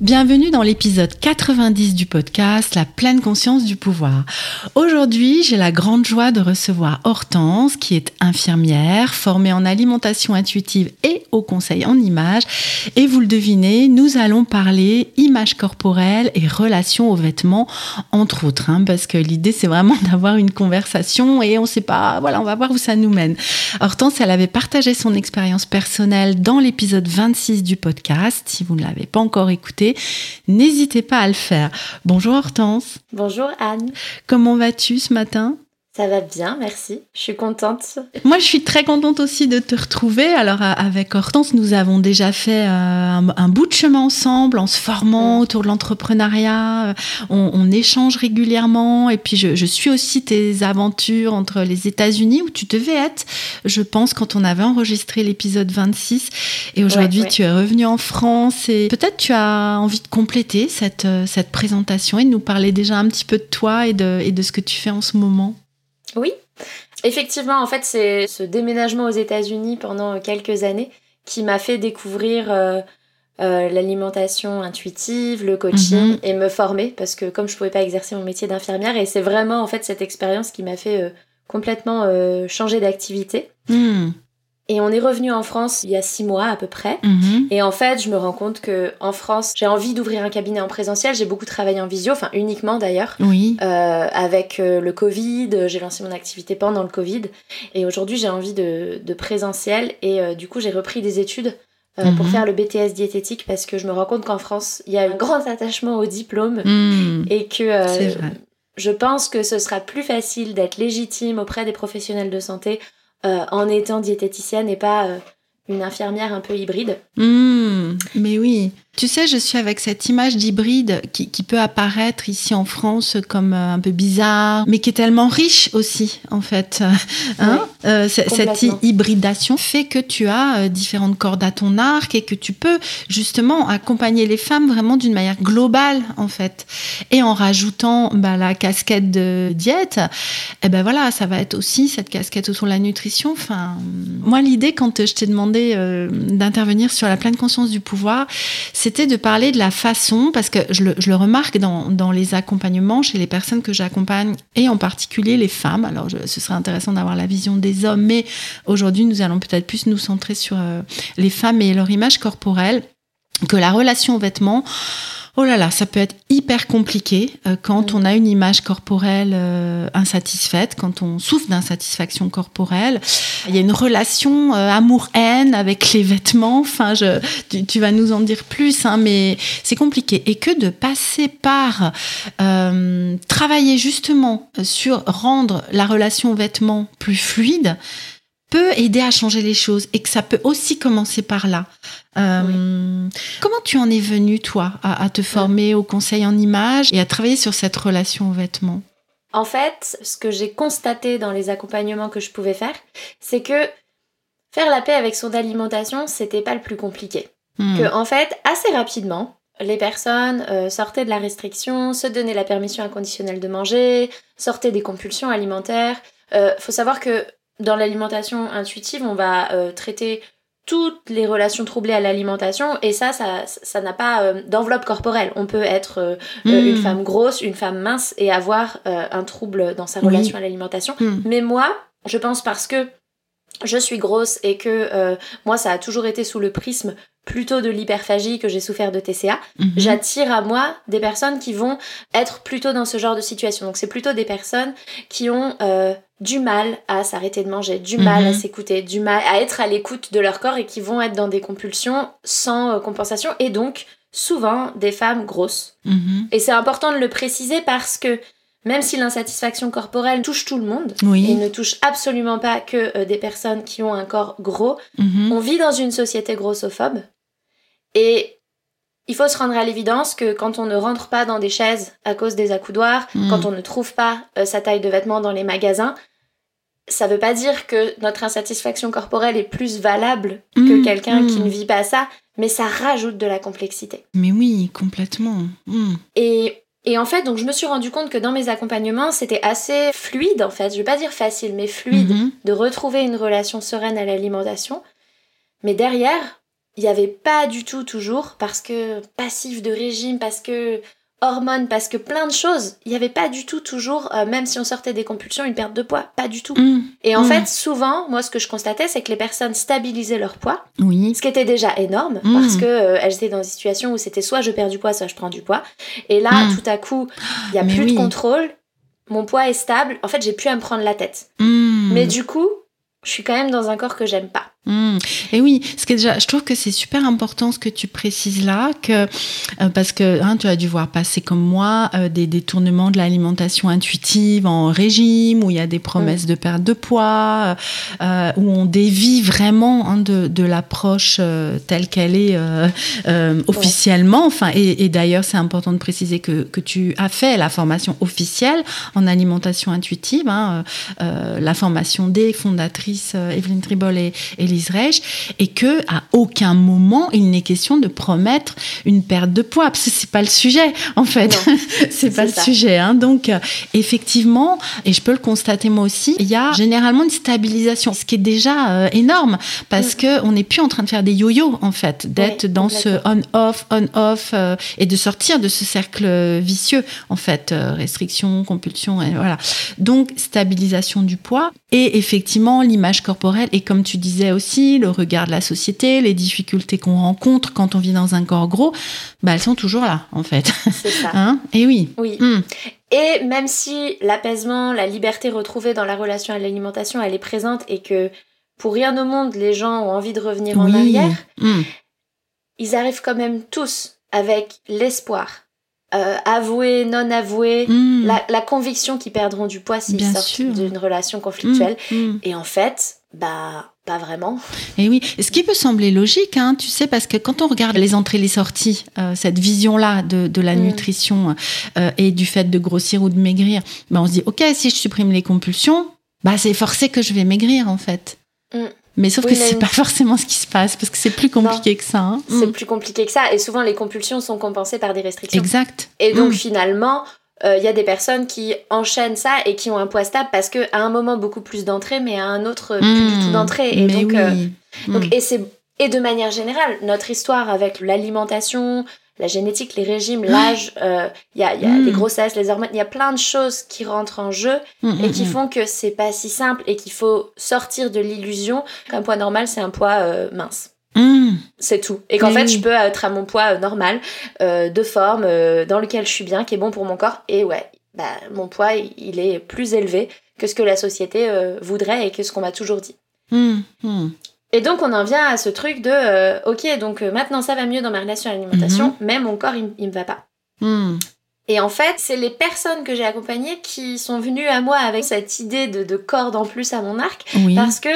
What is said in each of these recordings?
Bienvenue dans l'épisode 90 du podcast La pleine conscience du pouvoir. Aujourd'hui, j'ai la grande joie de recevoir Hortense, qui est infirmière, formée en alimentation intuitive et au conseil en images. Et vous le devinez, nous allons parler image corporelle et relation aux vêtements, entre autres, hein, parce que l'idée, c'est vraiment d'avoir une conversation et on ne sait pas, voilà, on va voir où ça nous mène. Hortense, elle avait partagé son expérience personnelle dans l'épisode 26 du podcast. Si vous ne l'avez pas encore écouté, n'hésitez pas à le faire. Bonjour Hortense. Bonjour Anne. Comment vas-tu ce matin? Ça va bien, merci. Je suis contente. Moi, je suis très contente aussi de te retrouver. Alors, avec Hortense, nous avons déjà fait euh, un, bout de chemin ensemble en se formant autour de l'entrepreneuriat. Euh, on, échange régulièrement. Et puis, je, suis aussi tes aventures entre les États-Unis où tu devais être, je pense, quand on avait enregistré l'épisode 26. Et aujourd'hui, tu es revenu en France. Et peut-être tu as envie de compléter cette, euh, cette présentation et de nous parler déjà un petit peu de toi et de, et de ce que tu fais en ce moment. Oui, effectivement, en fait, c'est ce déménagement aux États-Unis pendant quelques années qui m'a fait découvrir euh, euh, l'alimentation intuitive, le coaching mhm. et me former parce que comme je pouvais pas exercer mon métier d'infirmière et c'est vraiment en fait cette expérience qui m'a fait euh, complètement changer d'activité. Hmm. Et on est revenu en France il y a six mois à peu près. Mhm. Et en fait, je me rends compte que en France, j'ai envie d'ouvrir un cabinet en présentiel. J'ai beaucoup travaillé en visio, enfin uniquement d'ailleurs. Oui. Euh, avec euh, le Covid, j'ai lancé mon activité pendant le Covid. Et aujourd'hui, j'ai envie de, de, présentiel. Et euh, du coup, j'ai repris des études pour mhm. faire le BTS diététique parce que je me rends compte qu'en France, il y a un grand attachement au diplôme hmm. et que je pense que ce sera plus facile d'être légitime auprès des professionnels de santé euh, en étant diététicienne et pas euh, une infirmière un peu hybride. Mmh, mais oui. Tu sais, je suis avec cette image d'hybride qui, peut apparaître ici en France comme euh, un peu bizarre, mais qui est tellement riche aussi, en fait. Hein euh, cette hybridation fait que tu as euh, différentes cordes à ton arc et que tu peux justement accompagner les femmes vraiment d'une manière globale, en fait. Et en rajoutant bah, la casquette de diète, eh ben voilà, ça va être aussi cette casquette autour de la nutrition. Enfin, moi, l'idée, quand je t'ai demandé d'intervenir sur la pleine conscience du pouvoir, c'était de parler de la façon, parce que je le, remarque dans, les accompagnements chez les personnes que j'accompagne, et en particulier les femmes. Alors, ce serait intéressant d'avoir la vision des hommes, mais aujourd'hui, nous allons peut-être plus nous centrer sur euh, les femmes et leur image corporelle, que la relation aux vêtements Oh là là, ça peut être hyper compliqué euh, quand on a une image corporelle euh, insatisfaite, quand on souffre d'insatisfaction corporelle. Il y a une relation euh, amour-haine avec les vêtements. Enfin, je, tu, vas nous en dire plus, hein, mais c'est compliqué. Et que de passer par travailler justement sur rendre la relation vêtements plus fluide, peut aider à changer les choses et que ça peut aussi commencer par là. Euh, comment tu en es venue, toi, à, te former au conseil en images et à travailler sur cette relation aux vêtements? En fait, ce que j'ai constaté dans les accompagnements que je pouvais faire, c'est que faire la paix avec son alimentation, c'était pas le plus compliqué. Hmm. Que, en fait, assez rapidement, les personnes euh, sortaient de la restriction, se donnaient la permission inconditionnelle de manger, sortaient des compulsions alimentaires. Euh, faut savoir que dans l'alimentation intuitive, on va euh, traiter toutes les relations troublées à l'alimentation et ça, ça, n'a pas euh, d'enveloppe corporelle. On peut être euh, hmm. une femme grosse, une femme mince et avoir un trouble dans sa relation à l'alimentation. Hmm. Mais moi, je pense parce que je suis grosse et que moi, ça a toujours été sous le prisme plutôt de l'hyperphagie, que j'ai souffert de TCA, mhm. j'attire à moi des personnes qui vont être plutôt dans ce genre de situation. Donc c'est plutôt des personnes qui ont euh, du mal à s'arrêter de manger, du mal à mhm. s'écouter, du mal à être à l'écoute de leur corps et qui vont être dans des compulsions sans euh, compensation et donc souvent des femmes grosses. Mhm. Et c'est important de le préciser parce que même si l'insatisfaction corporelle touche tout le monde et ne touche absolument pas que euh, des personnes qui ont un corps gros, on vit dans une société grossophobe et il faut se rendre à l'évidence que quand on ne rentre pas dans des chaises à cause des accoudoirs, hmm. quand on ne trouve pas euh, sa taille de vêtements dans les magasins, ça veut pas dire que notre insatisfaction corporelle est plus valable hmm. que quelqu'un qui hmm. ne vit pas ça, mais ça rajoute de la complexité. Mais oui, complètement. Et, et en fait, donc je me suis rendu compte que dans mes accompagnements, c'était assez fluide en fait, je vais pas dire facile, mais fluide de retrouver une relation sereine à l'alimentation. Mais derrière, il n'y avait pas du tout toujours, parce que passif de régime, parce que hormones, parce que plein de choses, il n'y avait pas du tout toujours, euh, même si on sortait des compulsions, une perte de poids, pas du tout. Mmh. Et en mmh. fait, souvent, moi, ce que je constatais, c'est que les personnes stabilisaient leur poids, oui. ce qui était déjà énorme, mmh. parce que euh, elles étaient dans des situations où c'était soit je perds du poids, soit je prends du poids. Et là, tout à coup, il n'y a plus de contrôle, mon poids est stable, en fait, j'ai plus à me prendre la tête. Mais du coup, je suis quand même dans un corps que j'aime pas. Hmm. Et oui, ce que déjà, je trouve que c'est super important ce que tu précises là, que euh, parce que hein, tu as dû voir passer comme moi euh, des détournements de l'alimentation intuitive en régime où il y a des promesses de perte de poids, euh, où on dévie vraiment hein, de, de l'approche telle qu'elle est officiellement. Enfin, et, et d'ailleurs, c'est important de préciser que, que tu as fait la formation officielle en alimentation intuitive, hein, la formation des fondatrices Evelyne Tribol et, et et que à aucun moment il n'est question de promettre une perte de poids. Parce que c'est pas le sujet en fait. C'est pas le sujet hein. donc euh, effectivement et je peux le constater moi aussi il y a généralement une stabilisation ce qui est déjà euh, énorme. Parce mm. que on n'est plus en train de faire des yo-yo en fait d'être dans ce on off on off euh, et de sortir de ce cercle vicieux en fait restriction compulsion et voilà. Donc stabilisation du poids et effectivement l'image corporelle et comme tu disais aussi le regard de la société, les difficultés qu'on rencontre quand on vit dans un corps gros, bah, elles sont toujours là, en fait. C'est ça. Hein? Et oui. Oui. Hmm. Et même si l'apaisement, la liberté retrouvée dans la relation à l'alimentation, elle est présente et que pour rien au monde, les gens ont envie de revenir en arrière, hmm. ils arrivent quand même tous avec l'espoir euh, avoué, non avoué, hmm. la, conviction qu'ils perdront du poids s'ils sortent d'une relation conflictuelle. Et en fait, bah pas vraiment. Et oui, ce qui peut sembler logique, hein, tu sais, parce que quand on regarde les entrées, les sorties, euh, cette vision-là de, de, la mm. nutrition euh, et du fait de grossir ou de maigrir, bah on se dit, ok, si je supprime les compulsions, bah c'est forcé que je vais maigrir en fait. Mm. Mais sauf que c'est pas forcément ce qui se passe, parce que c'est plus compliqué que ça. Hein. C'est mm. plus compliqué que ça, et souvent les compulsions sont compensées par des restrictions. Exact. Et donc finalement, il euh, y a des personnes qui enchaînent ça et qui ont un poids stable parce que à un moment beaucoup plus d'entrée mais à un autre plus du tout mmh. d'entrée et donc, euh, donc mmh. et c'est et de manière générale notre histoire avec l'alimentation la génétique les régimes l'âge il euh, y a, y a les mmh. grossesses les hormones il y a plein de choses qui rentrent en jeu et qui font que c'est pas si simple et qu'il faut sortir de l'illusion qu'un poids normal c'est un poids mince Mmh. C'est tout. Et qu'en fait, je peux être à mon poids euh, normal, euh, de forme, euh, dans lequel je suis bien, qui est bon pour mon corps. Et ouais, bah, mon poids, il est plus élevé que ce que la société voudrait et que ce qu'on m'a toujours dit. Mmh. Mmh. Et donc, on en vient à ce truc de ok, donc maintenant ça va mieux dans ma relation à l'alimentation, mais mon corps, il, il me va pas. Et en fait, c'est les personnes que j'ai accompagnées qui sont venues à moi avec cette idée de, de corde en plus à mon arc. Parce que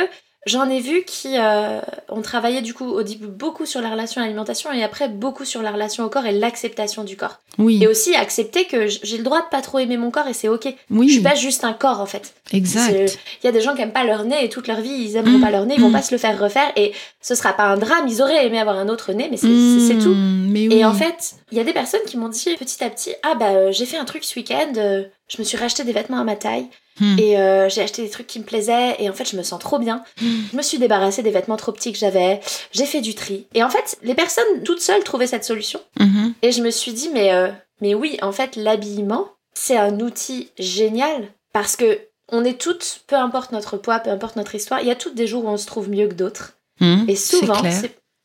J'en ai vu qui euh, ont travaillé du coup au début beaucoup sur la relation à l'alimentation et après beaucoup sur la relation au corps et l'acceptation du corps. Oui. Et aussi accepter que j'ai le droit de pas trop aimer mon corps et c'est ok. Oui. Je suis pas juste un corps en fait. Exact. Il y a des gens qui aiment pas leur nez et toute leur vie ils aimeront mmh. pas leur nez, ils vont mmh. pas se le faire refaire et ce sera pas un drame. Ils auraient aimé avoir un autre nez mais c'est mmh. tout. Mais Et en fait, il y a des personnes qui m'ont dit petit à petit ah bah euh, j'ai fait un truc ce week-end, euh, je me suis racheté des vêtements à ma taille. Hmm. Et euh, j'ai acheté des trucs qui me plaisaient et en fait je me sens trop bien. Hmm. Je me suis débarrassée des vêtements trop petits que j'avais. J'ai fait du tri. Et en fait les personnes toutes seules trouvaient cette solution. Mhm. Et je me suis dit mais, euh, mais oui en fait l'habillement c'est un outil génial parce que on est toutes, peu importe notre poids, peu importe notre histoire, il y a toutes des jours où on se trouve mieux que d'autres. Hmm. et souvent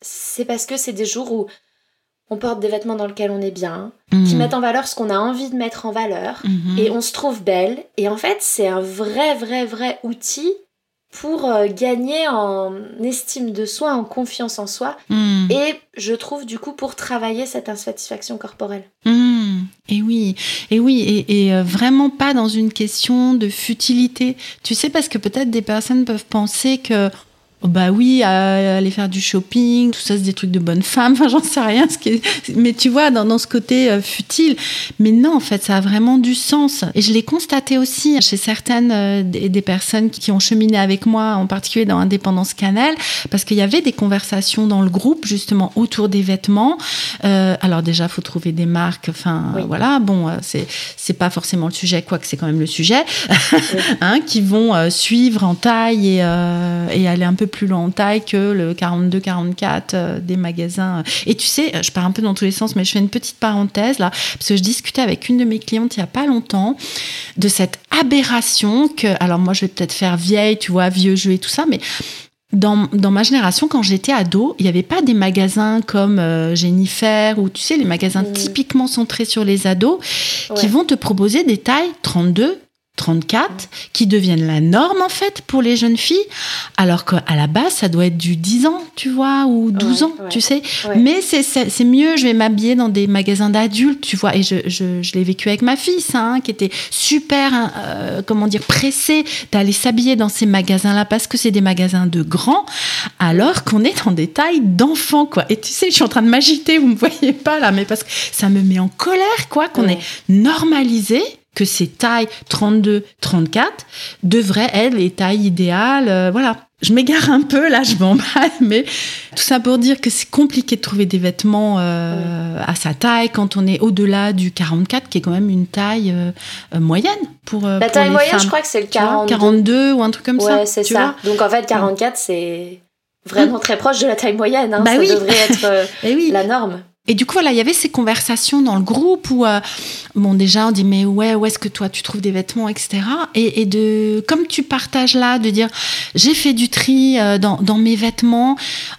c'est parce que c'est des jours où on porte des vêtements dans lesquels on est bien, qui mm. mettent en valeur ce qu'on a envie de mettre en valeur, mm-hmm. et on se trouve belle. Et en fait, c'est un vrai, vrai, vrai outil pour euh, gagner en estime de soi, en confiance en soi, mm. et je trouve du coup pour travailler cette insatisfaction corporelle. Et oui, et oui, et, euh, vraiment pas dans une question de futilité. Tu sais, parce que peut-être des personnes peuvent penser que bah oui, aller faire du shopping, tout ça, c'est des trucs de bonne femme. Enfin, j'en sais rien. Ce qui Mais tu vois, dans, dans ce côté euh, futile. Mais non, en fait, ça a vraiment du sens. Et je l'ai constaté aussi chez certaines euh, des, personnes qui ont cheminé avec moi, en particulier dans Indépendance Canal, parce qu'il y avait des conversations dans le groupe, justement, autour des vêtements. Euh, alors déjà, faut trouver des marques. Enfin, voilà. Bon, c'est c'est pas forcément le sujet, quoique c'est quand même le sujet, hein, qui vont suivre en taille et, et aller un peu plus long en taille que le 42-44 euh, des magasins. Et tu sais, je pars un peu dans tous les sens, mais je fais une petite parenthèse là, parce que je discutais avec une de mes clientes il n'y a pas longtemps de cette aberration que, alors moi je vais peut-être faire vieille, tu vois, vieux jeu et tout ça, mais dans, dans, ma génération, quand j'étais ado, il n'y avait pas des magasins comme euh, Jennifer ou tu sais, les magasins mmh. typiquement centrés sur les ados qui vont te proposer des tailles 32, 34 qui deviennent la norme en fait pour les jeunes filles. Alors qu'à la base ça doit être du 10 ans tu vois ou 12 ans tu sais. Mais c'est mieux je vais m'habiller dans des magasins d'adultes tu vois. Et je, je, je l'ai vécu avec ma fille ça hein, qui était super hein, euh, comment dire pressée d'aller s'habiller dans ces magasins là parce que c'est des magasins de grands alors qu'on est dans des tailles d'enfants quoi. Et tu sais je suis en train de m'agiter vous me voyez pas là mais parce que ça me met en colère quoi qu'on ait normalisé que ces tailles 32, 34 devraient être les tailles idéales. Euh, voilà. Je m'égare un peu, là, je m'emballe, mais tout ça pour dire que c'est compliqué de trouver des vêtements euh, à sa taille quand on est au-delà du 44, qui est quand même une taille euh, moyenne pour. La taille moyenne, je crois que c'est le 42. 42 ou un truc comme ça. Ouais, c'est ça. Donc en fait, 44, c'est vraiment très proche de la taille moyenne. Hein. Bah ça devrait être eh oui. la norme. Et du coup, voilà, il y avait ces conversations dans le groupe où, euh, bon, déjà, on dit, mais ouais, où est-ce que toi, tu trouves des vêtements, etc. Et, et de, comme tu partages là, de dire, j'ai fait du tri euh, dans, dans, mes vêtements.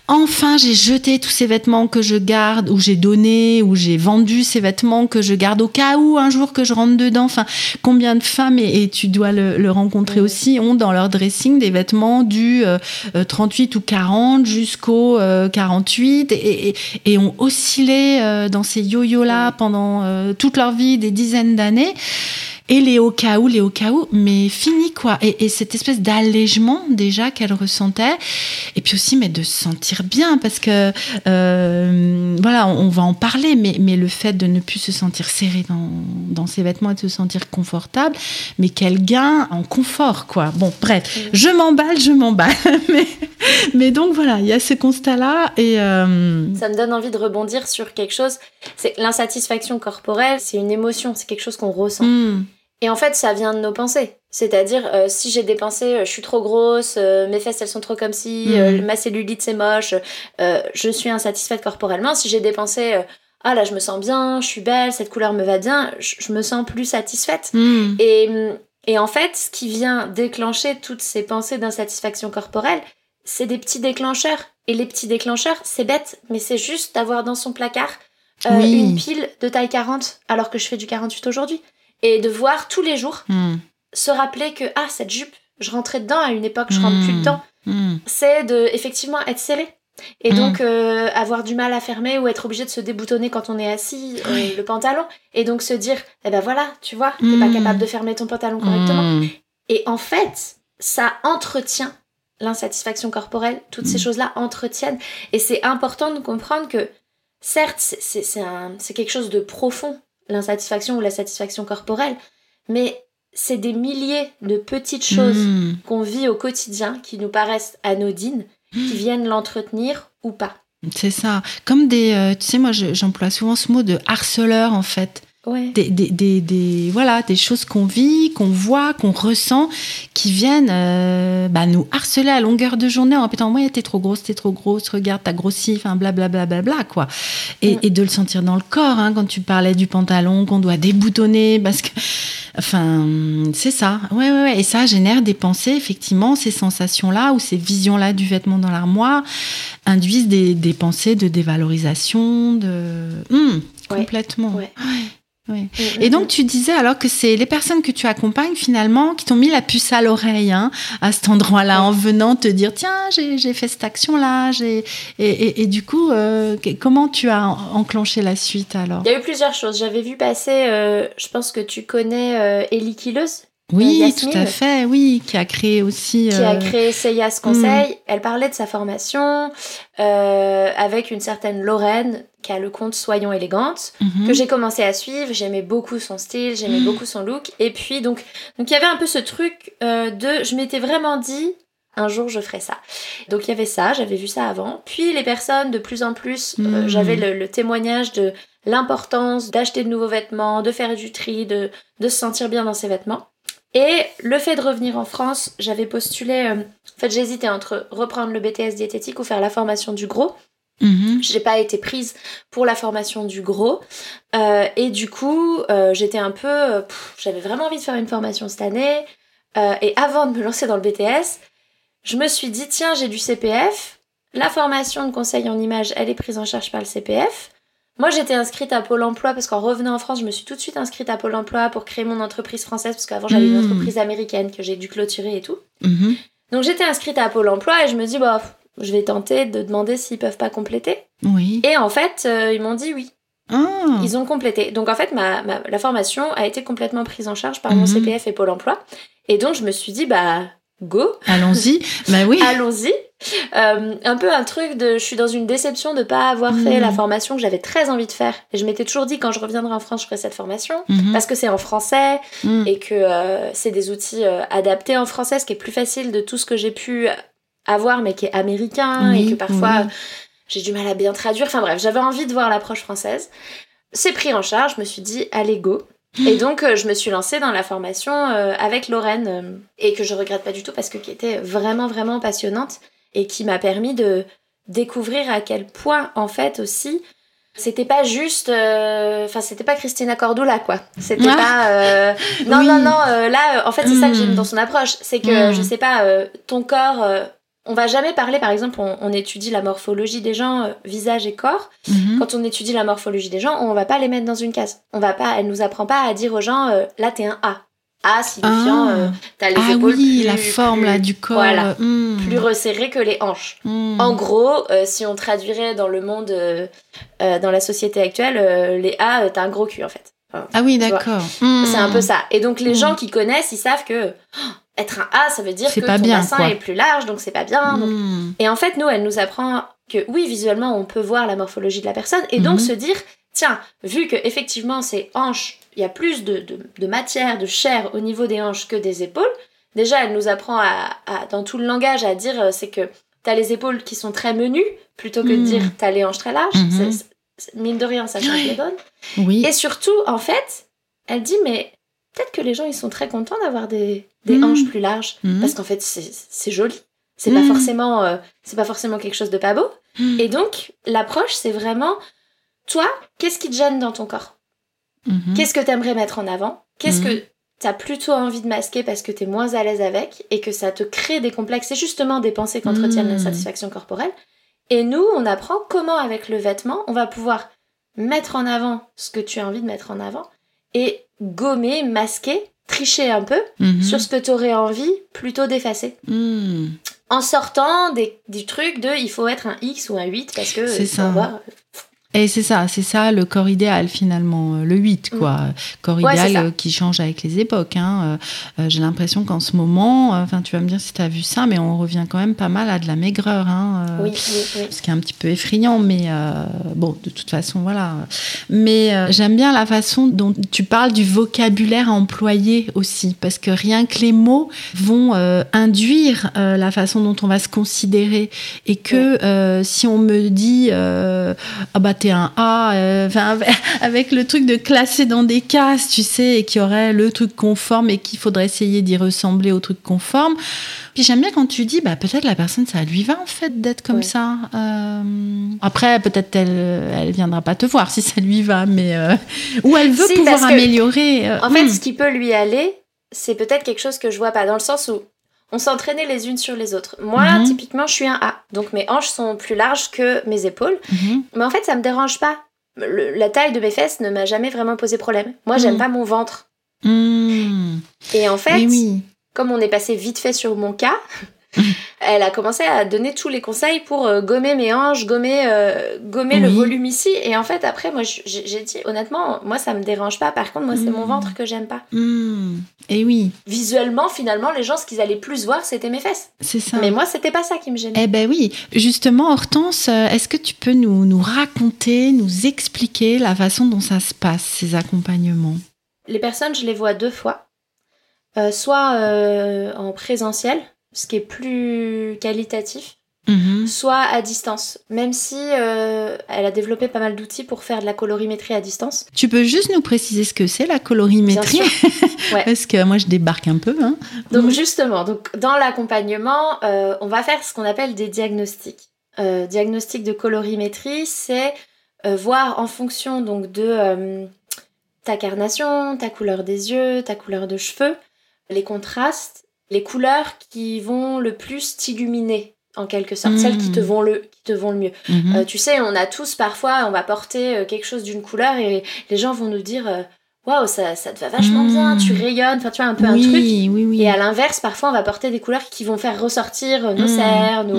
Enfin, j'ai jeté tous ces vêtements que je garde, ou j'ai donné, ou j'ai vendu ces vêtements que je garde au cas où un jour que je rentre dedans. Enfin, combien de femmes, et, tu dois le, le rencontrer aussi, ont dans leur dressing des vêtements du 38 euh, ou 40 jusqu'au 48 et, et, et ont oscillé euh, dans ces yo-yo-là pendant euh, toute leur vie, des dizaines d'années. Et les au cas où, les au cas où, mais fini quoi. Et, cette espèce d'allègement déjà qu'elle ressentait. Et puis aussi, mais de se sentir bien parce que euh, voilà, on, va en parler, mais, mais le fait de ne plus se sentir serré dans, dans ses vêtements et de se sentir confortable, mais quel gain en confort quoi. Bon, bref, je m'emballe, je m'emballe. mais, mais donc voilà, il y a ce constat-là et euh, ça me donne envie de rebondir sur quelque chose. C'est l'insatisfaction corporelle, c'est une émotion, c'est quelque chose qu'on ressent. Hmm. Et en fait, ça vient de nos pensées. C'est-à-dire, euh, si j'ai des pensées, euh, je suis trop grosse, euh, mes fesses elles sont trop comme si, mhm. ma cellulite c'est moche, je suis insatisfaite corporellement. Si j'ai des pensées, ah là je me sens bien, je suis belle, cette couleur me va bien, je, me sens plus satisfaite. Mhm. Et, et en fait, ce qui vient déclencher toutes ces pensées d'insatisfaction corporelle, c'est des petits déclencheurs. Et les petits déclencheurs, c'est bête, mais c'est juste d'avoir dans son placard une pile de taille 40 alors que je fais du 48 aujourd'hui et de voir tous les jours hmm. se rappeler que ah cette jupe je rentrais dedans à une époque je rentre plus hmm. dedans. Hmm. c'est de effectivement être serré. Et donc euh, avoir du mal à fermer ou être obligé de se déboutonner quand on est assis euh, le pantalon. Et donc se dire eh ben voilà tu vois t'es pas capable de fermer ton pantalon correctement. Et en fait ça entretient l'insatisfaction corporelle. Toutes ces choses là entretiennent. Et c'est important de comprendre que certes c'est quelque chose de profond l'insatisfaction ou la satisfaction corporelle, mais c'est des milliers de petites choses hmm. qu'on vit au quotidien qui nous paraissent anodines, qui hmm. viennent l'entretenir ou pas. C'est ça. Comme des, euh, tu sais, moi j'emploie souvent ce mot de harceleur en fait. Des, des, des, voilà, des choses qu'on vit, qu'on voit, qu'on ressent, qui viennent euh, bah, nous harceler à longueur de journée en répétant Ouais, t'es trop grosse, t'es trop grosse, regarde, t'as grossi, enfin blablabla, bla, bla, bla, quoi. Et, mm. et, de le sentir dans le corps, hein, quand tu parlais du pantalon qu'on doit déboutonner, parce que. Enfin, c'est ça. Ouais, ouais, ouais. Et ça génère des pensées, effectivement, ces sensations-là ou ces visions-là du vêtement dans l'armoire induisent des, des, pensées de dévalorisation, de. Hum, complètement. Ouais. Oui. Mm, mm, et donc mm. tu disais alors que c'est les personnes que tu accompagnes finalement qui t'ont mis la puce à l'oreille hein, à cet endroit-là en venant te dire tiens j'ai fait cette action-là et, et, et, du coup euh, comment tu as enclenché la suite alors? Il y a eu plusieurs choses. J'avais vu passer, euh, je pense que tu connais euh, Ellie oui, tout à fait, oui, qui a créé aussi. Qui a créé Seyas Conseil. Elle parlait de sa formation avec une certaine Lorraine qui a le compte Soyons élégantes, mhm. que j'ai commencé à suivre. J'aimais beaucoup son style, j'aimais mhm. beaucoup son look. Et puis, donc, donc il y avait un peu ce truc euh, de. Je m'étais vraiment dit. Un jour, je ferai ça. Donc, il y avait ça, j'avais vu ça avant. Puis, les personnes, de plus en plus, euh, mhm. j'avais le, témoignage de l'importance d'acheter de nouveaux vêtements, de faire du tri, de, de se sentir bien dans ses vêtements. Et le fait de revenir en France, j'avais postulé. Euh, en fait, j'hésitais entre reprendre le BTS diététique ou faire la formation du gros. Mhm. J'ai pas été prise pour la formation du gros euh, et du coup euh, j'étais un peu, euh, j'avais vraiment envie de faire une formation cette année et avant de me lancer dans le BTS, je me suis dit tiens j'ai du CPF, la formation de conseil en image elle est prise en charge par le CPF. Moi j'étais inscrite à Pôle Emploi parce qu'en revenant en France je me suis tout de suite inscrite à Pôle Emploi pour créer mon entreprise française parce qu'avant j'avais une mhm. entreprise américaine que j'ai dû clôturer et tout. Mhm. Donc j'étais inscrite à Pôle Emploi et je me dis bah je vais tenter de demander s'ils peuvent pas compléter. Oui. Et en fait, euh, ils m'ont dit oui. Ah. Ils ont complété. Donc en fait, ma, la formation a été complètement prise en charge par mon mhm. CPF et Pôle emploi. Et donc je me suis dit, bah, go. Allons-y. bah oui. Allons-y. Euh, un peu un truc de. Je suis dans une déception de pas avoir fait la mhm. formation que j'avais très envie de faire. Et je m'étais toujours dit, quand je reviendrai en France, je ferai cette formation. Mhm. Parce que c'est en français et que euh, c'est des outils adaptés en français, ce qui est plus facile de tout ce que j'ai pu à voir, mais qui est américain et que parfois j'ai du mal à bien traduire. Enfin bref, j'avais envie de voir l'approche française. C'est pris en charge, je me suis dit, allez go. Et donc, euh, je me suis lancée dans la formation euh, avec Lorraine, euh, et que je regrette pas du tout parce que qui était vraiment, vraiment passionnante et qui m'a permis de découvrir à quel point, en fait, aussi, c'était pas juste enfin c'était pas Christina Cordula quoi c'était ah. pas non non non là en fait c'est ça que j'aime hmm. dans son approche c'est que hmm. je sais pas ton corps on va jamais parler, par exemple, on, étudie la morphologie des gens, euh, visage et corps. Mhm. Quand on étudie la morphologie des gens, on va pas les mettre dans une case. On va pas, elle nous apprend pas à dire aux gens, euh, là t'es un A. A signifiant, ah. euh, t'as les ah oui, la forme là du corps, voilà, hmm. plus resserré que les hanches. Hmm. En gros, si on traduirait dans le monde, dans la société actuelle, les A, t'as un gros cul en fait. ah oui, d'accord. C'est un peu ça. Et donc les hmm. gens qui connaissent, ils savent que être un A, ça veut dire que ton bassin est plus large, donc c'est pas bien. Hmm. Et en fait, nous, elle nous apprend que oui, visuellement, on peut voir la morphologie de la personne et donc hmm. se dire, tiens, vu que effectivement ces hanches, il y a plus de, de, matière, de chair au niveau des hanches que des épaules. Déjà, elle nous apprend à, dans tout le langage à dire, euh, c'est que t'as les épaules qui sont très menues plutôt que de hmm. dire t'as les hanches très larges. mine de rien, ça change les donnes. Oui. Et surtout, en fait, elle dit, mais peut-être que les gens ils sont très contents d'avoir des, des mmh. hanches plus larges mmh. parce qu'en fait c'est joli. C'est pas mmh. forcément euh, c'est pas forcément quelque chose de pas beau. Et donc l'approche c'est vraiment toi qu'est-ce qui te gêne dans ton corps? Qu'est-ce que t'aimerais mettre en avant? Qu'est-ce que t'as plutôt envie de masquer parce que t'es moins à l'aise avec et que ça te crée des complexes? C'est justement des pensées qui entretiennent la satisfaction corporelle et nous on apprend comment avec le vêtement on va pouvoir mettre en avant ce que tu as envie de mettre en avant et gommer, masquer, tricher un peu mhm. sur ce que tu aurais envie plutôt d'effacer. Hmm. En sortant des, du truc de il faut être un X ou un 8 parce que c'est ça. Et c'est ça, c'est ça le corps idéal finalement, euh, le 8 quoi. Mm. Corps idéal euh, qui change avec les époques. Hein. Euh, j'ai l'impression qu'en ce moment, enfin tu vas me dire si tu as vu ça, mais on revient quand même pas mal à de la maigreur. Hein, oui, oui, Ce qui est un petit peu effrayant, mais bon, de toute façon, voilà. Mais j'aime bien la façon dont tu parles du vocabulaire employé aussi, parce que rien que les mots vont induire la façon dont on va se considérer. Et que si on me dit, ah bah un A, euh, enfin, avec le truc de classer dans des cases, tu sais, et qu'il y aurait le truc conforme et qu'il faudrait essayer d'y ressembler au truc conforme. Puis j'aime bien quand tu dis, bah, peut-être la personne, ça lui va en fait d'être comme ça. Euh, après, peut-être elle, elle viendra pas te voir si ça lui va, mais euh, ou elle veut pouvoir améliorer. en fait, hmm. ce qui peut lui aller, c'est peut-être quelque chose que je vois pas, dans le sens où on s'entraînait les unes sur les autres. Moi, mhm. typiquement, je suis un A, donc mes hanches sont plus larges que mes épaules. Mhm. Mais en fait, ça me dérange pas. la taille de mes fesses ne m'a jamais vraiment posé problème. Moi, j'aime mhm. pas mon ventre. Et en fait, comme on est passé vite fait sur mon cas, elle a commencé à donner tous les conseils pour euh, gommer mes hanches, gommer, euh, gommer le volume ici. Et en fait, après, moi, j'ai dit, honnêtement, moi, ça me dérange pas. Par contre, moi, c'est mon hmm. ventre que j'aime pas. Hmm. Et oui. Visuellement, finalement, les gens, ce qu'ils allaient plus voir, c'était mes fesses. C'est ça. Mais moi, c'était pas ça qui me gênait. Eh ben oui. Justement, Hortense, euh, est-ce que tu peux nous, nous raconter, nous expliquer la façon dont ça se passe, ces accompagnements? Les personnes, je les vois deux fois. soit en présentiel, ce qui est plus qualitatif, mhm. soit à distance. Même si euh, elle a développé pas mal d'outils pour faire de la colorimétrie à distance. Tu peux juste nous préciser ce que c'est la colorimétrie? Parce que moi je débarque un peu. Hein. Donc mhm. justement, donc dans l'accompagnement, euh, on va faire ce qu'on appelle des diagnostics. Euh, diagnostic de colorimétrie, c'est voir en fonction donc de ta carnation, ta couleur des yeux, ta couleur de cheveux, les contrastes les couleurs qui vont le plus t'illuminer en quelque sorte, celles qui te hmm. vont le, qui te vont le mieux. Mhm. Euh, tu sais, on a tous parfois, on va porter euh, quelque chose d'une couleur et les gens vont nous dire euh, waouh, ça, ça te va vachement bien, tu hmm. rayonnes, enfin tu vois, un peu un truc. Oui, oui. Et à l'inverse, parfois, on va porter des couleurs qui vont faire ressortir nos cernes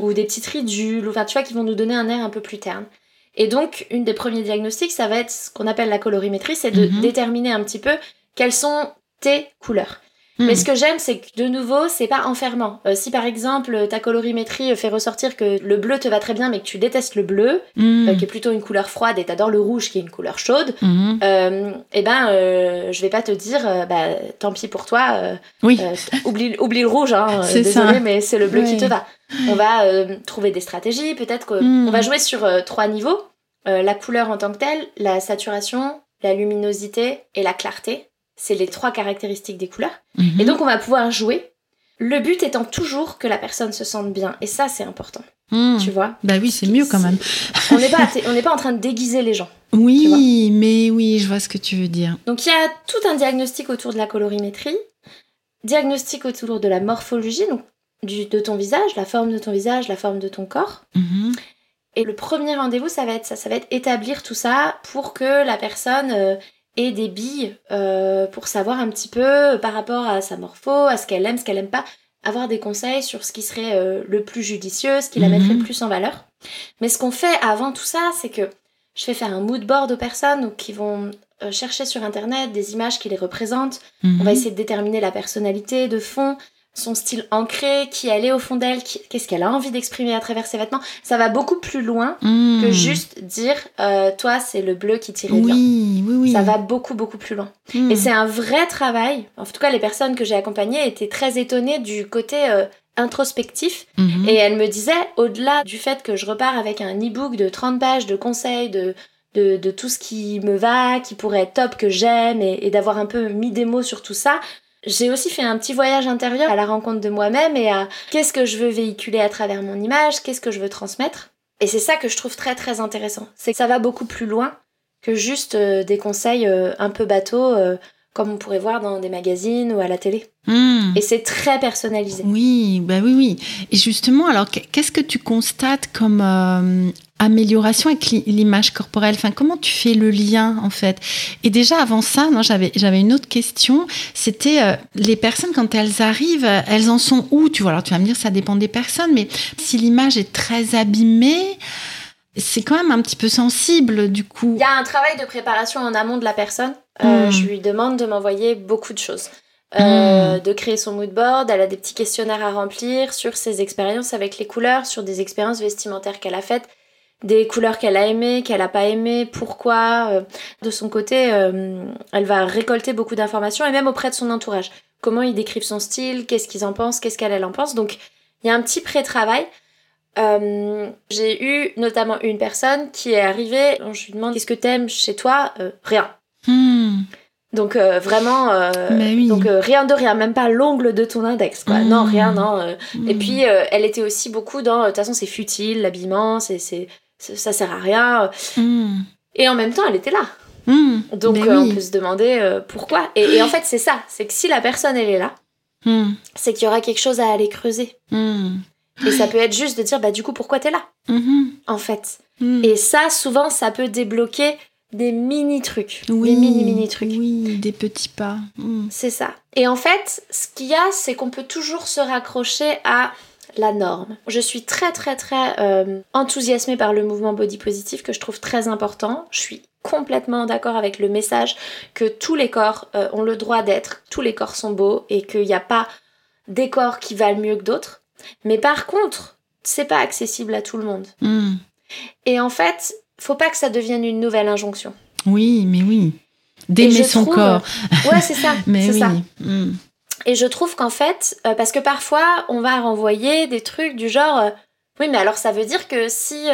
ou, des petites ridules, enfin tu vois, qui vont nous donner un air un peu plus terne. Et donc, une des premiers diagnostics, ça va être ce qu'on appelle la colorimétrie, c'est de mhm. déterminer un petit peu quelles sont tes couleurs. Mais ce hmm. que j'aime, c'est que de nouveau, c'est pas enfermant. Euh, si par exemple ta colorimétrie fait ressortir que le bleu te va très bien, mais que tu détestes le bleu, hmm. euh, qui est plutôt une couleur froide, et t'adores le rouge, qui est une couleur chaude, hmm. euh, eh ben, je vais pas te dire, bah, tant pis pour toi. oui. oublie, oublie le rouge, hein. désolé, mais c'est le bleu qui te va. On va trouver des stratégies. Peut-être qu'on va jouer sur trois niveaux la couleur en tant que telle, la saturation, la luminosité et la clarté. C'est les trois caractéristiques des couleurs. Mhm. Et donc on va pouvoir jouer. Le but étant toujours que la personne se sente bien. Et ça, c'est important. Hmm. Tu vois? Bah oui, c'est mieux quand même. on n'est pas, on pas en train de déguiser les gens. Oui, mais oui, je vois ce que tu veux dire. Donc il y a tout un diagnostic autour de la colorimétrie, diagnostic autour de la morphologie, donc du, de ton visage, la forme de ton visage, la forme de ton corps. Mhm. Et le premier rendez-vous, ça va être ça, ça va être établir tout ça pour que la personne euh, et des billes euh, pour savoir un petit peu euh, par rapport à sa morpho, à ce qu'elle aime, ce qu'elle aime pas, avoir des conseils sur ce qui serait euh, le plus judicieux, ce qui la mhm. mettrait le plus en valeur. Mais ce qu'on fait avant tout ça, c'est que je fais faire un mood board aux personnes qui vont chercher sur internet des images qui les représentent. On va mhm. essayer de déterminer la personnalité de fond, son style ancré, qui elle est au fond d'elle, qu'est-ce qu'elle a envie d'exprimer à travers ses vêtements. Ça va beaucoup plus loin que hmm. juste dire euh, toi c'est le bleu qui tire bien. Oui, oui. Ça va beaucoup beaucoup plus loin. Hmm. Et c'est un vrai travail. En tout cas, les personnes que j'ai accompagnées étaient très étonnées du côté euh, introspectif. Mhm. Et elles me disaient, au-delà du fait que je repars avec un e-book de 30 pages de conseils, de, de, tout ce qui me va, qui pourrait être top, que j'aime, et d'avoir un peu mis des mots sur tout ça, j'ai aussi fait un petit voyage intérieur à la rencontre de moi-même et à qu'est-ce que je veux véhiculer à travers mon image, qu'est-ce que je veux transmettre. Et c'est ça que je trouve très très intéressant. C'est que ça va beaucoup plus loin que juste euh, des conseils euh, un peu bateaux euh, comme on pourrait voir dans des magazines ou à la télé. Hmm. Et c'est très personnalisé. Oui, bah oui, oui. Et justement, alors qu'est-ce que tu constates comme euh, amélioration avec l'image corporelle? Enfin, comment tu fais le lien en fait? Et déjà avant ça, j'avais j'avais une autre question. C'était euh, les personnes quand elles arrivent, elles en sont où? Tu vois Alors tu vas me dire, ça dépend des personnes, mais si l'image est très abîmée c'est quand même un petit peu sensible du coup. Il y a un travail de préparation en amont de la personne. Euh, hmm. Je lui demande de m'envoyer beaucoup de choses. Euh, hmm. de créer son mood board, elle a des petits questionnaires à remplir sur ses expériences avec les couleurs, sur des expériences vestimentaires qu'elle a faites, des couleurs qu'elle a aimées, qu'elle n'a pas aimées, pourquoi. Euh, de son côté, elle va récolter beaucoup d'informations et même auprès de son entourage. Comment ils décrivent son style, qu'est-ce qu'ils en pensent, qu'est-ce qu'elle en pense. Donc il y a un petit pré-travail. J'ai eu notamment une personne qui est arrivée, je lui demande qu'est-ce que t'aimes chez toi? Rien. Hmm. Donc vraiment, donc rien de rien, même pas l'ongle de ton index, quoi. Non, hmm. rien, non. Et puis elle était aussi beaucoup dans, de toute façon c'est futile, l'habillement, c'est, c'est, ça sert à rien. Et en même temps, elle était là. Hmm. Donc euh, on peut se demander euh, pourquoi. Et, en fait, c'est ça. C'est que si la personne, elle est là, hmm. c'est qu'il y aura quelque chose à aller creuser. Et ça peut être juste de dire, bah du coup, pourquoi t'es là? En fait. Et ça, souvent, ça peut débloquer des mini trucs. des mini mini trucs. Oui, des petits pas. C'est ça. Et en fait, ce qu'il y a, c'est qu'on peut toujours se raccrocher à la norme. Je suis très très très euh, enthousiasmée par le mouvement body positif que je trouve très important. Je suis complètement d'accord avec le message que tous les corps euh, ont le droit d'être, tous les corps sont beaux et qu'il n'y a pas des corps qui valent mieux que d'autres. Mais par contre, c'est pas accessible à tout le monde. Hmm. Et en fait, faut pas que ça devienne une nouvelle injonction. Oui, mais oui. D'aimer son corps. Ouais, c'est ça. mais oui. Ça. Hmm. Et je trouve qu'en fait, euh, parce que parfois, on va renvoyer des trucs du genre, euh, oui, mais alors ça veut dire que si,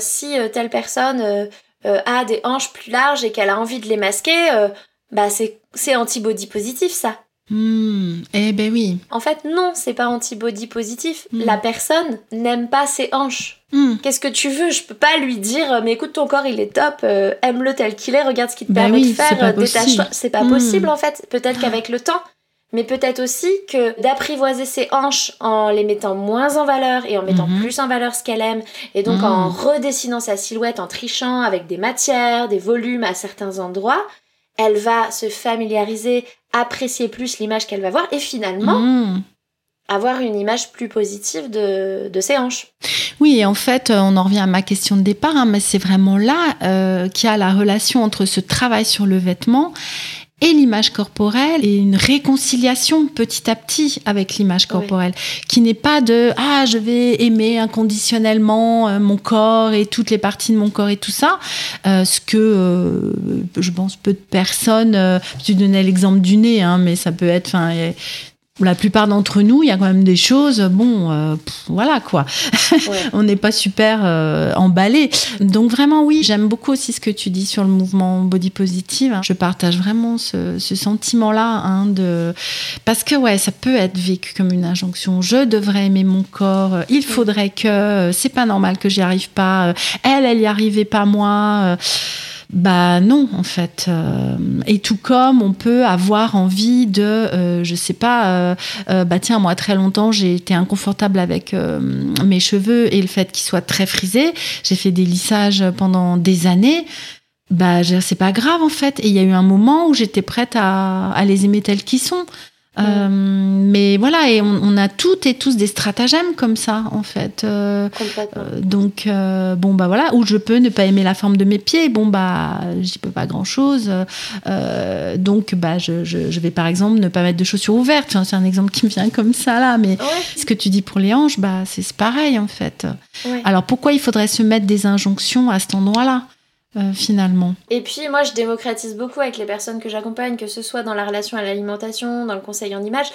si telle personne euh, a des hanches plus larges et qu'elle a envie de les masquer, euh, bah c'est anti-body positif ça. Hmm. eh ben oui. En fait, non, c'est pas anti-body positif. Hmm. La personne n'aime pas ses hanches. Hmm. Qu'est-ce que tu veux? Je peux pas lui dire, mais écoute, ton corps il est top, euh, aime-le tel qu'il est, regarde ce qu'il te ben permet de faire, détache-toi. C'est pas possible en fait. Peut-être qu'avec le temps, mais peut-être aussi que d'apprivoiser ses hanches en les mettant moins en valeur et en mettant mhm. plus en valeur ce qu'elle aime, et donc en redessinant sa silhouette, en trichant avec des matières, des volumes à certains endroits, elle va se familiariser, apprécier plus l'image qu'elle va voir, et finalement... Mhm. avoir une image plus positive de, de, ses hanches. Oui, et en fait, on en revient à ma question de départ, hein, mais c'est vraiment là euh, qu'il y a la relation entre ce travail sur le vêtement et l'image corporelle et une réconciliation petit à petit avec l'image corporelle qui n'est pas de ah je vais aimer inconditionnellement euh, mon corps et toutes les parties de mon corps et tout ça. Euh, ce que euh, je pense peu de personnes tu donnais l'exemple du nez hein, mais ça peut être enfin la plupart d'entre nous, il y a quand même des choses, bon, euh, voilà quoi. on n'est pas super euh, emballé. Donc vraiment, oui, j'aime beaucoup aussi ce que tu dis sur le mouvement body positive. Je partage vraiment ce, sentiment-là, hein, de parce que ouais, ça peut être vécu comme une injonction. Je devrais aimer mon corps. Il faudrait que. C'est pas normal que j'y arrive pas. Elle, elle y arrivait pas moi. Bah non, en fait. Euh, et tout comme on peut avoir envie de, euh, je sais pas, euh, bah tiens, moi très longtemps j'ai été inconfortable avec mes cheveux et le fait qu'ils soient très frisés. J'ai fait des lissages pendant des années. Bah c'est pas grave en fait. Et il y a eu un moment où j'étais prête à, à les aimer tels qu'ils sont. Euh, mais voilà, et on, a toutes et tous des stratagèmes comme ça, en fait. Euh, euh, donc, bon, bah voilà, où je peux ne pas aimer la forme de mes pieds, bon, bah, j'y peux pas grand chose. donc, bah, je, je, vais par exemple ne pas mettre de chaussures ouvertes. c'est un exemple qui me vient comme ça là, mais ce que tu dis pour les hanches, bah, c'est pareil, en fait. Alors, pourquoi il faudrait se mettre des injonctions à cet endroit-là? Euh, finalement. Et puis moi je démocratise beaucoup avec les personnes que j'accompagne, que ce soit dans la relation à l'alimentation, dans le conseil en image,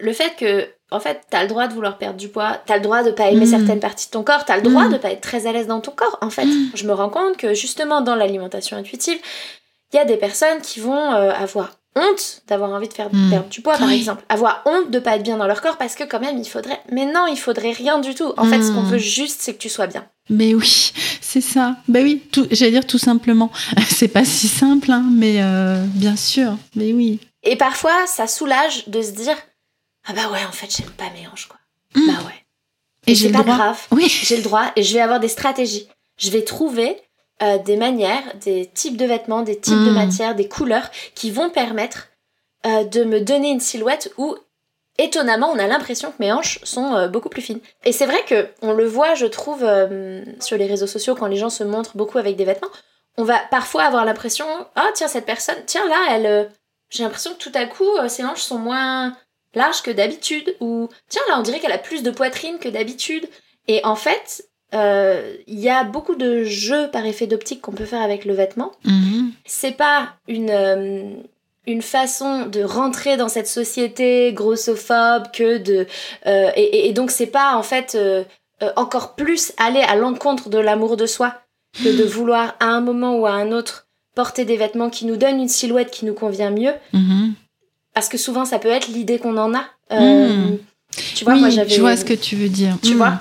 le fait que en fait t'as le droit de vouloir perdre du poids, t'as le droit de pas aimer mm. certaines parties de ton corps, t'as le droit mm. de pas être très à l'aise dans ton corps en fait. Mm. Je me rends compte que justement dans l'alimentation intuitive, il y a des personnes qui vont euh, avoir honte d'avoir envie de faire perdre du poids par exemple avoir honte de pas être bien dans leur corps parce que quand même il faudrait mais non il faudrait rien du tout en fait ce qu'on veut juste c'est que tu sois bien mais oui, c'est ça. Ben oui, j'allais dire tout simplement. C'est pas si simple, hein, mais euh, bien sûr. Mais oui. Et parfois, ça soulage de se dire ah bah ouais, en fait, j'aime pas mes hanches quoi. Mmh. Bah ouais. Et, j'ai pas droit. grave. Oui. J'ai le droit et je vais avoir des stratégies. Je vais trouver euh, des manières, des types de vêtements, des types de mmh. matières, des couleurs qui vont permettre euh, de me donner une silhouette où étonnamment, on a l'impression que mes hanches sont euh, beaucoup plus fines. Et c'est vrai que on le voit, je trouve, sur les réseaux sociaux quand les gens se montrent beaucoup avec des vêtements. On va parfois avoir l'impression, ah tiens cette personne, tiens là, elle, j'ai l'impression que tout à coup ses hanches sont moins larges que d'habitude, ou tiens là, on dirait qu'elle a plus de poitrine que d'habitude. Et en fait, il y a beaucoup de jeux par effet d'optique qu'on peut faire avec le vêtement. Mhm. C'est pas une une façon de rentrer dans cette société grossophobe que de euh, et, donc c'est pas en fait euh, euh, encore plus aller à l'encontre de l'amour de soi que de vouloir à un moment ou à un autre porter des vêtements qui nous donnent une silhouette qui nous convient mieux. Mhm. Parce que souvent, ça peut être l'idée qu'on en a. Euh, Mhm. Tu vois, oui, moi, j'avais. je vois ce que tu veux dire. Tu vois?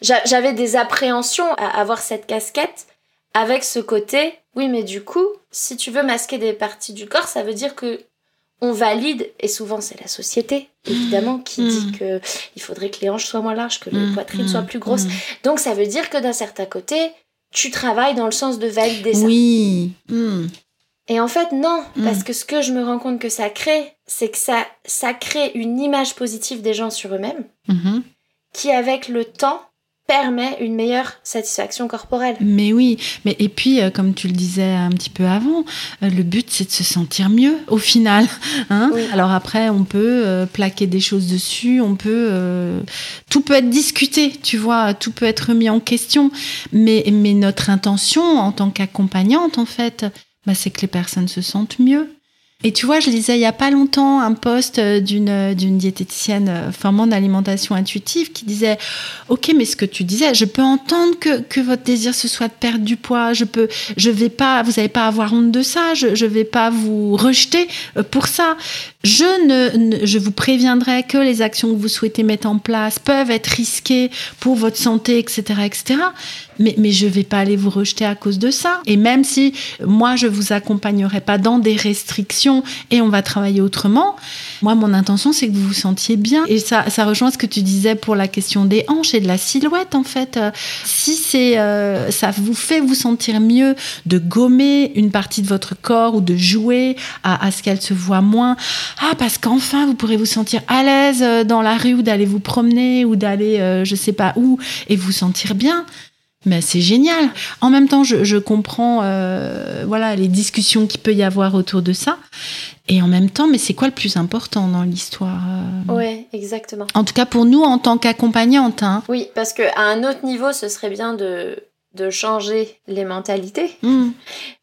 J'avais des appréhensions à avoir cette casquette avec ce côté. Oui, mais du coup, si tu veux masquer des parties du corps, ça veut dire que on valide, et souvent c'est la société, évidemment, qui Mm. dit que il faudrait que les hanches soient moins larges, que les Mm, poitrines soient plus grosses. mm. Donc ça veut dire que d'un certain côté, tu travailles dans le sens de valider ça. Oui. Et en fait, non, Mm. parce que ce que je me rends compte que ça crée, c'est que ça, ça crée une image positive des gens sur eux-mêmes, qui avec le temps permet une meilleure satisfaction corporelle. Mais oui, mais et puis euh, comme tu le disais un petit peu avant, euh, le but c'est de se sentir mieux au final. Hein Oui. Alors après, on peut euh, plaquer des choses dessus, on peut euh, tout peut être discuté, tu vois, tout peut être mis en question. Mais mais notre intention en tant qu'accompagnante en fait, bah, c'est que les personnes se sentent mieux. Et tu vois, je lisais il y a pas longtemps un post euh, d'une euh, d'une diététicienne euh, formant d'alimentation intuitive qui disait Ok, mais ce que tu disais, je peux entendre que, que votre désir ce soit de perdre du poids. Je peux, je vais pas, vous n'allez pas avoir honte de ça. Je, je vais pas vous rejeter pour ça. Je ne- je vous préviendrai que les actions que vous souhaitez mettre en place peuvent être risquées pour votre santé, etc., etc. Mais, je vais pas aller vous rejeter à cause de ça. Et même si moi je vous accompagnerai pas dans des restrictions et on va travailler autrement, moi mon intention c'est que vous vous sentiez bien. Et ça, rejoint ce que tu disais pour la question des hanches et de la silhouette en fait. Si euh, ça vous fait vous sentir mieux de gommer une partie de votre corps ou de jouer à, à ce qu'elle se voit moins. Ah parce qu'enfin vous pourrez vous sentir à l'aise euh, dans la rue ou d'aller vous promener ou d'aller euh, je sais pas où et vous sentir bien. Mais c'est génial. En même temps, je, je comprends euh, voilà les discussions qu'il peut y avoir autour de ça. Et en même temps, mais c'est quoi le plus important dans l'histoire euh Ouais, exactement. En tout cas pour nous en tant qu'accompagnante. Hein. Oui, parce qu'à un autre niveau, ce serait bien de, de changer les mentalités. Mm.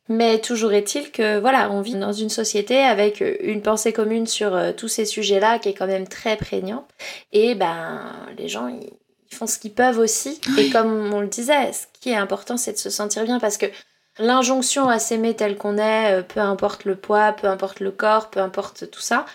Mais toujours est-il que, voilà, on vit dans une société avec une pensée commune sur euh, tous ces sujets-là qui est quand même très prégnante. Et ben, les gens, ils, ils font ce qu'ils peuvent aussi. Et comme on le disait, ce qui est important, c'est de se sentir bien parce que l'injonction à s'aimer tel qu'on est, euh, peu importe le poids, peu importe le corps, peu importe tout ça,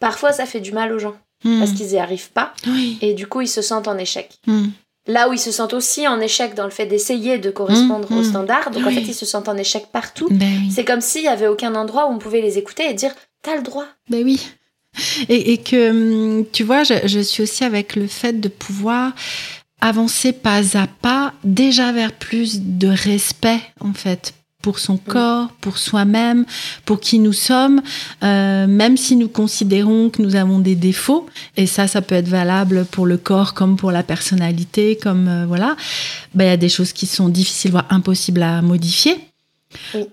parfois ça fait du mal aux gens Mm. parce qu'ils n'y arrivent pas. Oui. Et du coup, ils se sentent en échec. Mm. Là où ils se sentent aussi en échec dans le fait d'essayer de correspondre Mmh, aux standards, donc en fait ils se sentent en échec partout. Ben oui. C'est comme s'il y avait aucun endroit où on pouvait les écouter et dire t'as le droit. Ben oui. Et, et que, hum, tu vois, je, je suis aussi avec le fait de pouvoir avancer pas à pas, déjà vers plus de respect, en fait, pour son corps, pour soi-même, pour qui nous sommes, euh, même si nous considérons que nous avons des défauts, et ça, ça peut être valable pour le corps comme pour la personnalité, comme, euh, voilà, ben, il y a des choses qui sont difficiles, voire impossibles à modifier. Oui.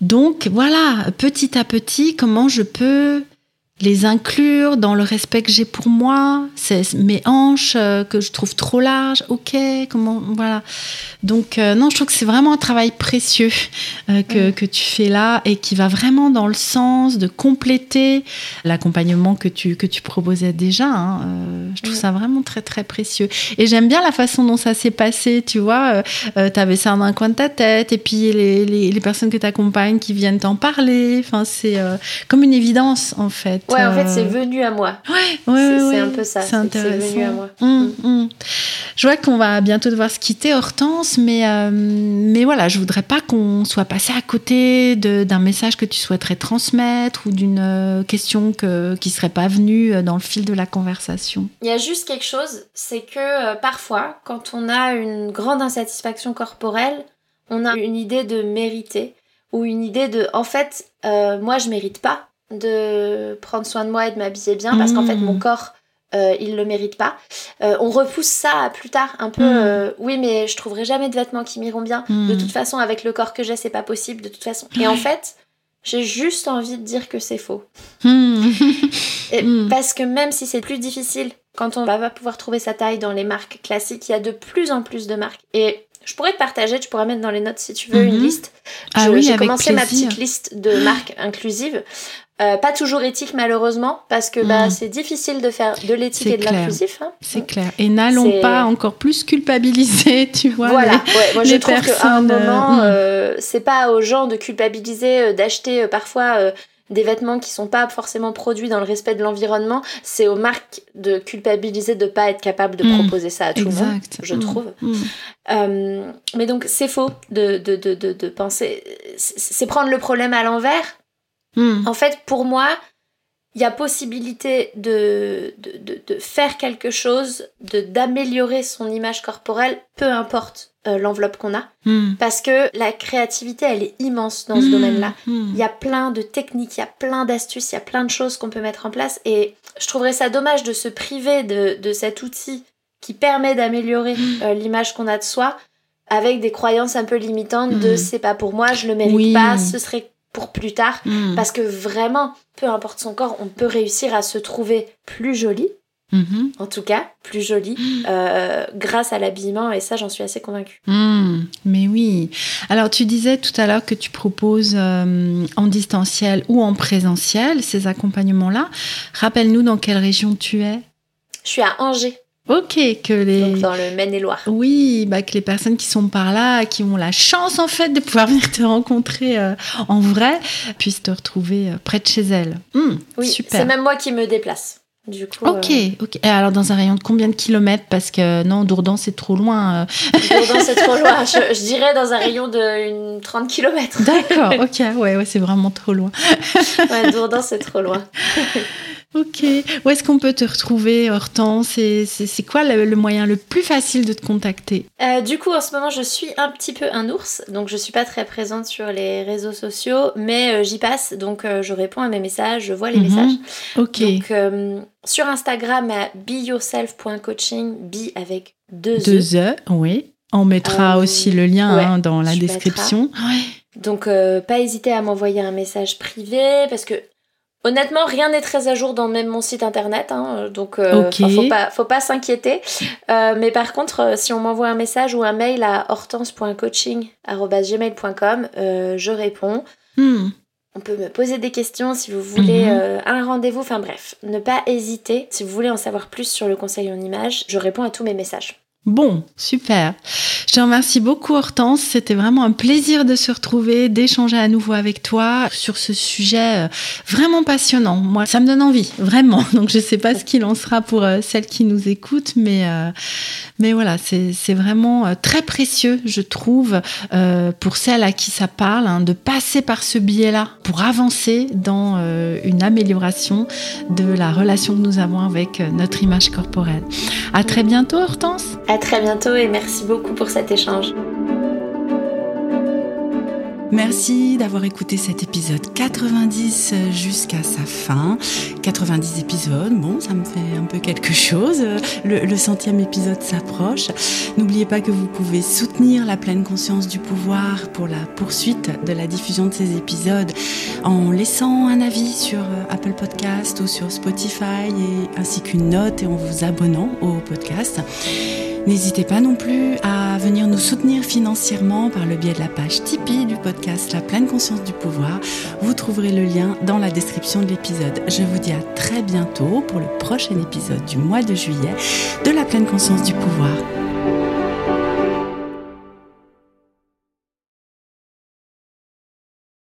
Donc, voilà, petit à petit, comment je peux les inclure dans le respect que j'ai pour moi, c'est mes hanches euh, que je trouve trop larges, ok, comment, voilà. Donc euh, non, je trouve que c'est vraiment un travail précieux euh, que, que tu fais là et qui va vraiment dans le sens de compléter l'accompagnement que tu, que tu proposais déjà. hein. Je trouve ça vraiment très très précieux. Et j'aime bien la façon dont ça s'est passé, tu vois. Tu avais ça dans un coin de ta tête et puis les, les, les personnes que tu accompagnes qui viennent t'en parler. Enfin, c'est comme une évidence en fait. Ouais, en fait Euh, c'est venu à moi. Ouais, C'est- ouais, c'est ouais. un peu ça, C'est que c'est intéressant. venu à moi. Hum, hum. Je vois qu'on va bientôt devoir se quitter, Hortense, mais, euh, mais voilà, je voudrais pas qu'on soit passé à côté d'un message que tu souhaiterais transmettre ou d'une euh, question que, qui serait pas venue euh, dans le fil de la conversation. Il y a juste quelque chose, c'est que euh, parfois, quand on a une grande insatisfaction corporelle, on a une idée de mériter ou une idée de en fait, euh, moi je mérite pas de prendre soin de moi et de m'habiller bien parce qu'en fait mon corps euh, il le mérite pas. Euh, on repousse ça à plus tard, un peu. Mm. euh, oui, mais je trouverai jamais de vêtements qui m'iront bien. De toute façon, avec le corps que j'ai, c'est pas possible. De toute façon. Et en fait, j'ai juste envie de dire que c'est faux. Et. Parce que même si c'est plus difficile, quand on va pas pouvoir trouver sa taille dans les marques classiques, il y a de plus en plus de marques. Et je pourrais te partager, tu pourrais mettre dans les notes si tu veux une liste. Ah oui, J'ai commencé ma petite liste de marques inclusives. Euh, pas toujours éthique malheureusement parce que bah, mm. c'est difficile de faire de l'éthique et de l'inclusif. Hein. C'est clair. Et n'allons pas encore plus culpabiliser, tu vois. Voilà. ouais, moi je trouve qu'à un moment, euh, mm. c'est pas aux gens de culpabiliser, d'acheter parfois des vêtements qui sont pas forcément produits dans le respect de l'environnement, c'est aux marques de culpabiliser de pas être capable de mm. proposer ça à tout le monde, je mm. trouve. Euh, mais donc c'est faux de, de, de, de penser, c'est prendre le problème à l'envers. En fait, pour moi, il y a possibilité de, de, de, faire quelque chose, de d'améliorer son image corporelle, peu importe euh, l'enveloppe qu'on a. Hmm. Parce que la créativité, elle est immense dans ce hmm. domaine-là. Hmm. Il y a plein de techniques, il y a plein d'astuces, il y a plein de choses qu'on peut mettre en place. Et je trouverais ça dommage de se priver de, de cet outil qui permet d'améliorer euh, l'image qu'on a de soi avec des croyances un peu limitantes de c'est pas pour moi, je le mérite pas, ce serait pour plus tard. Hmm. Parce que vraiment, peu importe son corps, on peut réussir à se trouver plus jolie. Mm-hmm. En tout cas, plus jolie hmm. euh, grâce à l'habillement et ça j'en suis assez convaincue. Hmm. mais oui. Alors tu disais tout à l'heure que tu proposes euh, en distanciel ou en présentiel ces accompagnements-là. Rappelle-nous dans quelle région tu es. Je suis à Angers. Ok, que les... Donc dans le Maine-et-Loire. Oui, bah, que les personnes qui sont par là, qui ont la chance en fait de pouvoir venir te rencontrer euh, en vrai, puissent te retrouver euh, près de chez elles. Hmm, oui, c'est même moi qui me déplace. Du coup, ok, euh, ok. Et alors dans un rayon de combien de kilomètres? Parce que non, Dourdan c'est trop loin. Dourdan c'est trop loin. Je, dirais dans un rayon de une 30 kilomètres. D'accord, ok. Ouais, ouais, c'est vraiment trop loin. ouais, Dourdan c'est trop loin. Ok. Où est-ce qu'on peut te retrouver, Hortense? C'est quoi le, moyen le plus facile de te contacter? Euh, Du coup, en ce moment, je suis un petit peu un ours, donc je suis pas très présente sur les réseaux sociaux, mais euh, j'y passe, donc euh, je réponds à mes messages, je vois les mhm. messages. Ok. Donc sur Instagram à beyourself.coaching, be avec deux e. Deux e, oui. On mettra aussi le lien hein, dans la description. Donc, pas hésiter à m'envoyer un message privé parce que Honnêtement, rien n'est très à jour dans même mon site internet, hein, donc euh, faut pas, faut pas s'inquiéter. Euh, mais par contre, euh, si on m'envoie un message ou un mail à hortense.coaching@gmail.com, je réponds. Hmm. On peut me poser des questions si vous voulez mhm. un rendez-vous. Enfin bref, ne pas hésiter. Si vous voulez en savoir plus sur le conseil en image, je réponds à tous mes messages. Bon, super. Je te remercie beaucoup Hortense. C'était vraiment un plaisir de se retrouver, d'échanger à nouveau avec toi sur ce sujet euh, vraiment passionnant. Moi, ça me donne envie, vraiment. Donc, je ne sais pas ce qu'il en sera pour euh, celles qui nous écoutent, mais, euh, mais voilà, c'est vraiment très précieux, je trouve, pour celles à qui ça parle, hein, de passer par ce biais-là pour avancer dans une amélioration de la relation que nous avons avec notre image corporelle. À très bientôt, Hortense. Très bientôt et merci beaucoup pour cet échange. Merci d'avoir écouté cet épisode 90 jusqu'à sa fin. 90 épisodes, bon, ça me fait un peu quelque chose. Le, centième épisode s'approche. N'oubliez pas que vous pouvez soutenir la pleine conscience du pouvoir pour la poursuite de la diffusion de ces épisodes en laissant un avis sur Apple Podcast ou sur Spotify et ainsi qu'une note et en vous abonnant au podcast. N'hésitez pas non plus à venir nous soutenir financièrement par le biais de la page Tipeee du La pleine conscience du pouvoir. Vous trouverez le lien dans la description de l'épisode. Je vous dis à très bientôt pour le prochain épisode du mois de juillet de La pleine conscience du pouvoir.